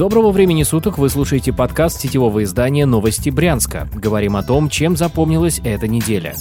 Доброго времени суток, вы слушаете подкаст сетевого издания «Новости Брянска». Говорим о том, чем запомнилась эта неделя.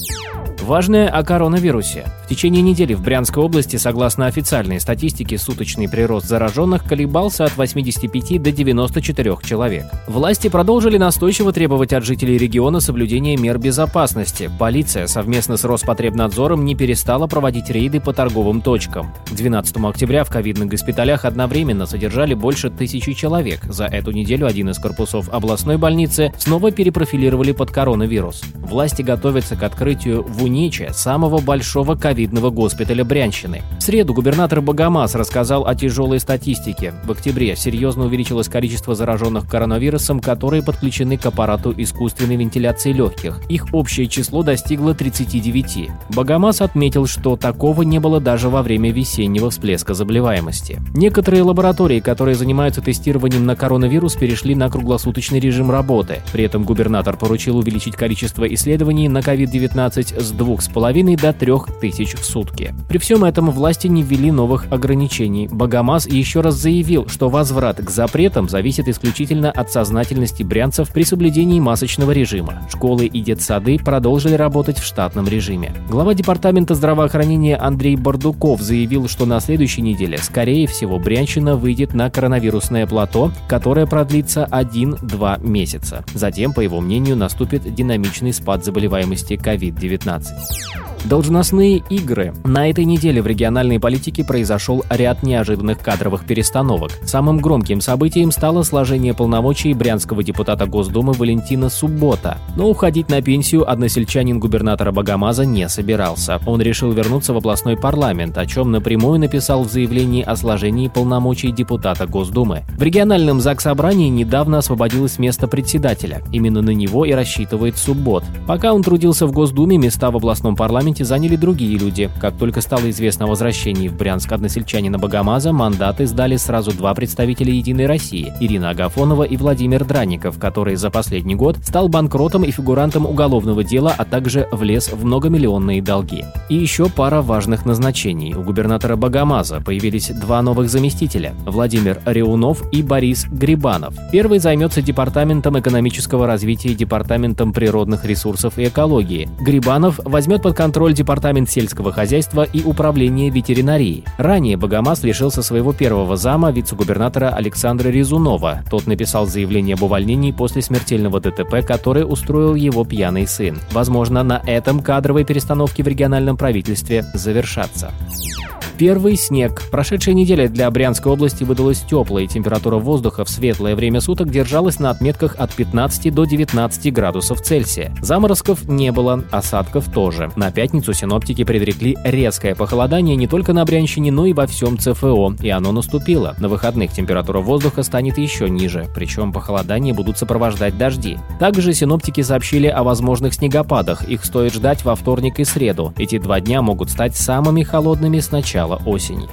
Важное о коронавирусе. В течение недели в Брянской области, согласно официальной статистике, суточный прирост зараженных колебался от 85 до 94 человек. Власти продолжили настойчиво требовать от жителей региона соблюдения мер безопасности. Полиция совместно с Роспотребнадзором не перестала проводить рейды по торговым точкам. К 12 октября в ковидных госпиталях одновременно содержали больше тысячи человек. За эту неделю один из корпусов областной больницы снова перепрофилировали под коронавирус. Власти готовятся к открытию в Униче самого большого ковидного госпиталя Брянщины. В среду губернатор Богомаз рассказал о тяжелой статистике. В октябре серьезно увеличилось количество зараженных коронавирусом, которые подключены к аппарату искусственной вентиляции легких. Их общее число достигло 39. Богомаз отметил, что такого не было даже во время весеннего всплеска заболеваемости. Некоторые лаборатории, которые занимаются тестированием на коронавирус, перешли на круглосуточный режим работы. При этом губернатор поручил увеличить количество исследований на COVID-19 с 2,5 до 3 тысяч в сутки. При всем этом власти не ввели новых ограничений. Богомаз еще раз заявил, что возврат к запретам зависит исключительно от сознательности брянцев при соблюдении масочного режима. Школы и детсады продолжили работать в штатном режиме. Глава департамента здравоохранения Андрей Бардуков заявил, что на следующей неделе, скорее всего, Брянщина выйдет на коронавирусное плато, которое продлится 1-2 месяца. Затем, по его мнению, наступит динамичный спад заболеваемости COVID-19. Podcast. Должностные игры. На этой неделе в региональной политике произошел ряд неожиданных кадровых перестановок. Самым громким событием стало сложение полномочий брянского депутата Госдумы Валентина Суббота. Но уходить на пенсию односельчанин губернатора Богомаза не собирался. Он решил вернуться в областной парламент, о чем напрямую написал в заявлении о сложении полномочий депутата Госдумы. В региональном ЗАГС-собрании недавно освободилось место председателя. Именно на него и рассчитывает Суббот. Пока он трудился в Госдуме, места в областном парламенте заняли другие люди. Как только стало известно о возвращении в Брянск односельчанина Богомаза, мандаты сдали сразу два представителя «Единой России» – Ирина Агафонова и Владимир Дранников, который за последний год стал банкротом и фигурантом уголовного дела, а также влез в многомиллионные долги. И еще пара важных назначений. У губернатора Богомаза появились два новых заместителя – Владимир Реунов и Борис Грибанов. Первый займется департаментом экономического развития и департаментом природных ресурсов и экологии. Грибанов возьмет под контроль департамент сельского хозяйства и управления ветеринарии. Ранее Богомаз лишился своего первого зама вице-губернатора Александра Резунова. Тот написал заявление об увольнении после смертельного ДТП, который устроил его пьяный сын. Возможно, на этом кадровые перестановки в региональном правительстве завершатся. Первый снег. Прошедшая неделя для Брянской области выдалась теплая, температура воздуха в светлое время суток держалась на отметках от 15 до 19 градусов Цельсия. Заморозков не было, осадков тоже. На пятницу синоптики предрекли резкое похолодание не только на Брянщине, но и во всем ЦФО, и оно наступило. На выходных температура воздуха станет еще ниже, причем похолодание будут сопровождать дожди. Также синоптики сообщили о возможных снегопадах, их стоит ждать во вторник и среду. Эти два дня могут стать самыми холодными с начала начала осени.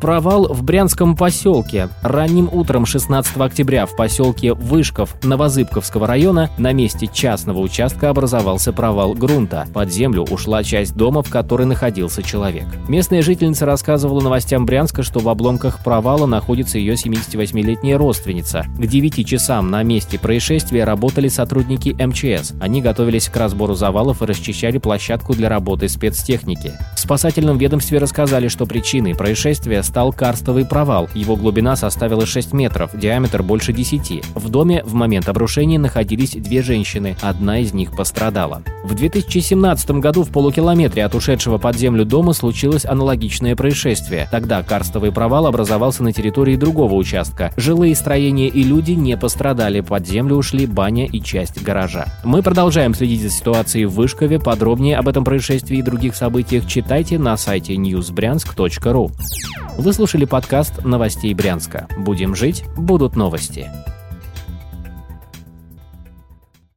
Провал в Брянском поселке. Ранним утром 16 октября в поселке Вышков Новозыбковского района на месте частного участка образовался провал грунта. Под землю ушла часть дома, в которой находился человек. Местная жительница рассказывала новостям Брянска, что в обломках провала находится ее 78-летняя родственница. К 9 часам на месте происшествия работали сотрудники МЧС. Они готовились к разбору завалов и расчищали площадку для работы спецтехники. В спасательном ведомстве рассказали, что причиной происшествия стал карстовый провал. Его глубина составила 6 метров, диаметр больше 10. В доме в момент обрушения находились две женщины, одна из них пострадала. В 2017 году в полукилометре от ушедшего под землю дома случилось аналогичное происшествие. Тогда карстовый провал образовался на территории другого участка. Жилые строения и люди не пострадали, под землю ушли баня и часть гаража. Мы продолжаем следить за ситуацией в Вышкове. Подробнее об этом происшествии и других событиях читайте на сайте newsbryansk.ru. Вы слушали подкаст новостей Брянска. Будем жить, будут новости.